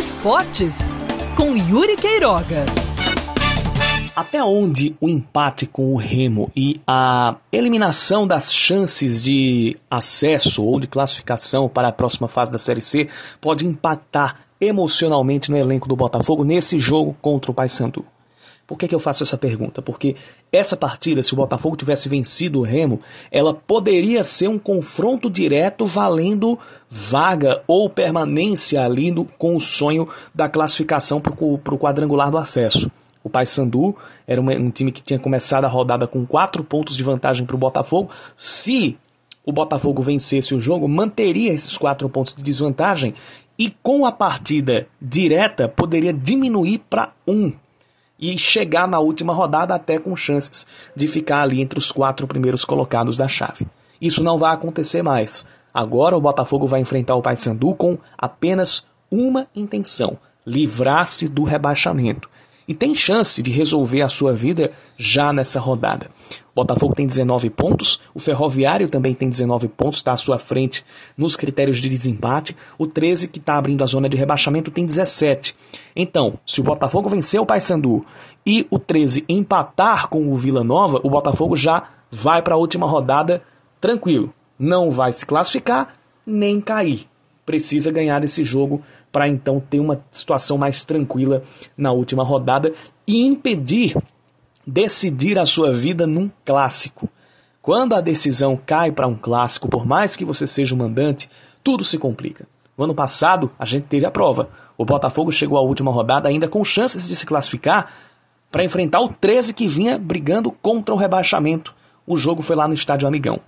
Esportes, com Yuri Queiroga. Até onde o empate com o Remo e a eliminação das chances de acesso ou de classificação para a próxima fase da Série C pode impactar emocionalmente no elenco do Botafogo nesse jogo contra o Paysandu? Por que, que eu faço essa pergunta? Porque essa partida, se o Botafogo tivesse vencido o Remo, ela poderia ser um confronto direto valendo vaga ou permanência ali no, com o sonho da classificação para o quadrangular do acesso. O Paysandu era uma, um time que tinha começado a rodada com quatro pontos de vantagem para o Botafogo. Se o Botafogo vencesse o jogo, manteria esses quatro pontos de desvantagem e com a partida direta poderia diminuir para um e chegar na última rodada até com chances de ficar ali entre os quatro primeiros colocados da chave. Isso não vai acontecer mais. Agora o Botafogo vai enfrentar o Paysandu com apenas uma intenção: livrar-se do rebaixamento e tem chance de resolver a sua vida já nessa rodada. O Botafogo tem 19 pontos, o Ferroviário também tem 19 pontos, está à sua frente nos critérios de desempate. O 13, que está abrindo a zona de rebaixamento, tem 17. Então, se o Botafogo vencer o Paysandu e o 13 empatar com o Vila Nova, o Botafogo já vai para a última rodada tranquilo. Não vai se classificar nem cair precisa ganhar esse jogo para então ter uma situação mais tranquila na última rodada e impedir decidir a sua vida num clássico. Quando a decisão cai para um clássico, por mais que você seja o mandante, tudo se complica. No ano passado, a gente teve a prova. O Botafogo chegou à última rodada ainda com chances de se classificar para enfrentar o 13 que vinha brigando contra o rebaixamento o jogo foi lá no Estádio Amigão.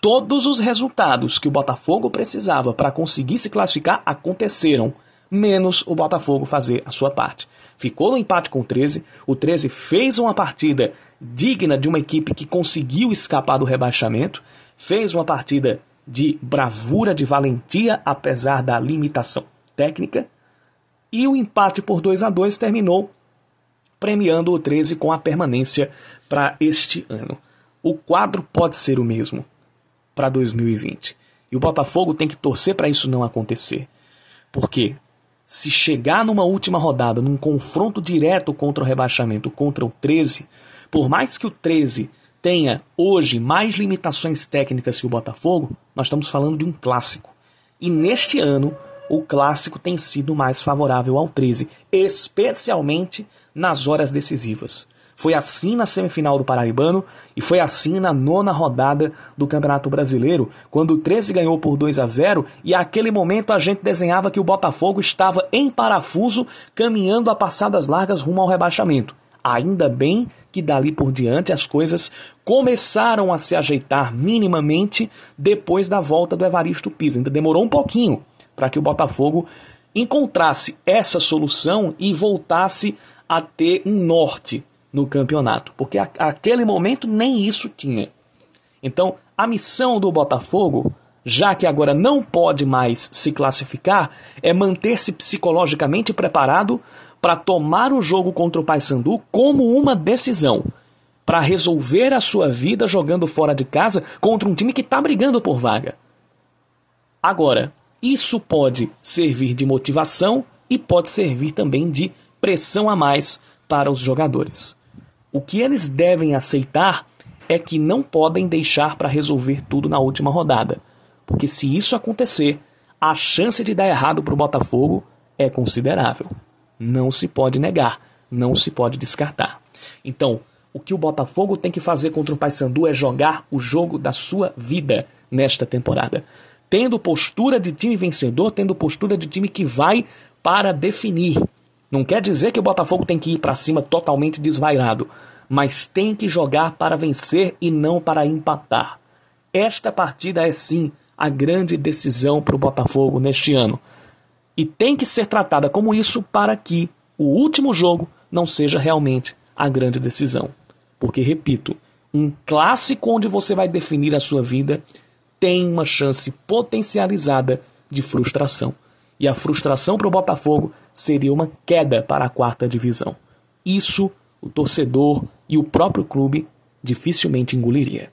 Todos os resultados que o Botafogo precisava para conseguir se classificar aconteceram, menos o Botafogo fazer a sua parte. Ficou no empate com o 13, o 13 fez uma partida digna de uma equipe que conseguiu escapar do rebaixamento, fez uma partida de bravura, de valentia, apesar da limitação técnica, e o empate por 2 a 2 terminou premiando o 13 com a permanência para este ano o quadro pode ser o mesmo para 2020. E o Botafogo tem que torcer para isso não acontecer. Porque se chegar numa última rodada, num confronto direto contra o rebaixamento, contra o 13, por mais que o 13 tenha hoje mais limitações técnicas que o Botafogo, nós estamos falando de um clássico. E neste ano, o clássico tem sido mais favorável ao 13, especialmente nas horas decisivas. Foi assim na semifinal do Paraibano e foi assim na nona rodada do Campeonato Brasileiro, quando o 13 ganhou por 2 a 0 e àquele momento a gente desenhava que o Botafogo estava em parafuso, caminhando a passadas largas rumo ao rebaixamento. Ainda bem que dali por diante as coisas começaram a se ajeitar minimamente depois da volta do Evaristo Pisa. Ainda demorou um pouquinho para que o Botafogo encontrasse essa solução e voltasse a ter um norte no campeonato, porque a, aquele momento nem isso tinha. Então, a missão do Botafogo, já que agora não pode mais se classificar, é manter-se psicologicamente preparado para tomar o jogo contra o Paysandu como uma decisão, para resolver a sua vida jogando fora de casa contra um time que está brigando por vaga. Agora, isso pode servir de motivação e pode servir também de pressão a mais para os jogadores. O que eles devem aceitar é que não podem deixar para resolver tudo na última rodada, porque se isso acontecer, a chance de dar errado para o Botafogo é considerável. Não se pode negar, não se pode descartar. Então, o que o Botafogo tem que fazer contra o Paysandu é jogar o jogo da sua vida nesta temporada. Tendo postura de time vencedor, tendo postura de time que vai para definir. Não quer dizer que o Botafogo tem que ir para cima totalmente desvairado, mas tem que jogar para vencer e não para empatar. Esta partida é sim a grande decisão para o Botafogo neste ano. E tem que ser tratada como isso para que o último jogo não seja realmente a grande decisão. Porque, repito, um clássico onde você vai definir a sua vida tem uma chance potencializada de frustração e a frustração para o Botafogo seria uma queda para a quarta divisão. Isso o torcedor e o próprio clube dificilmente engoliria.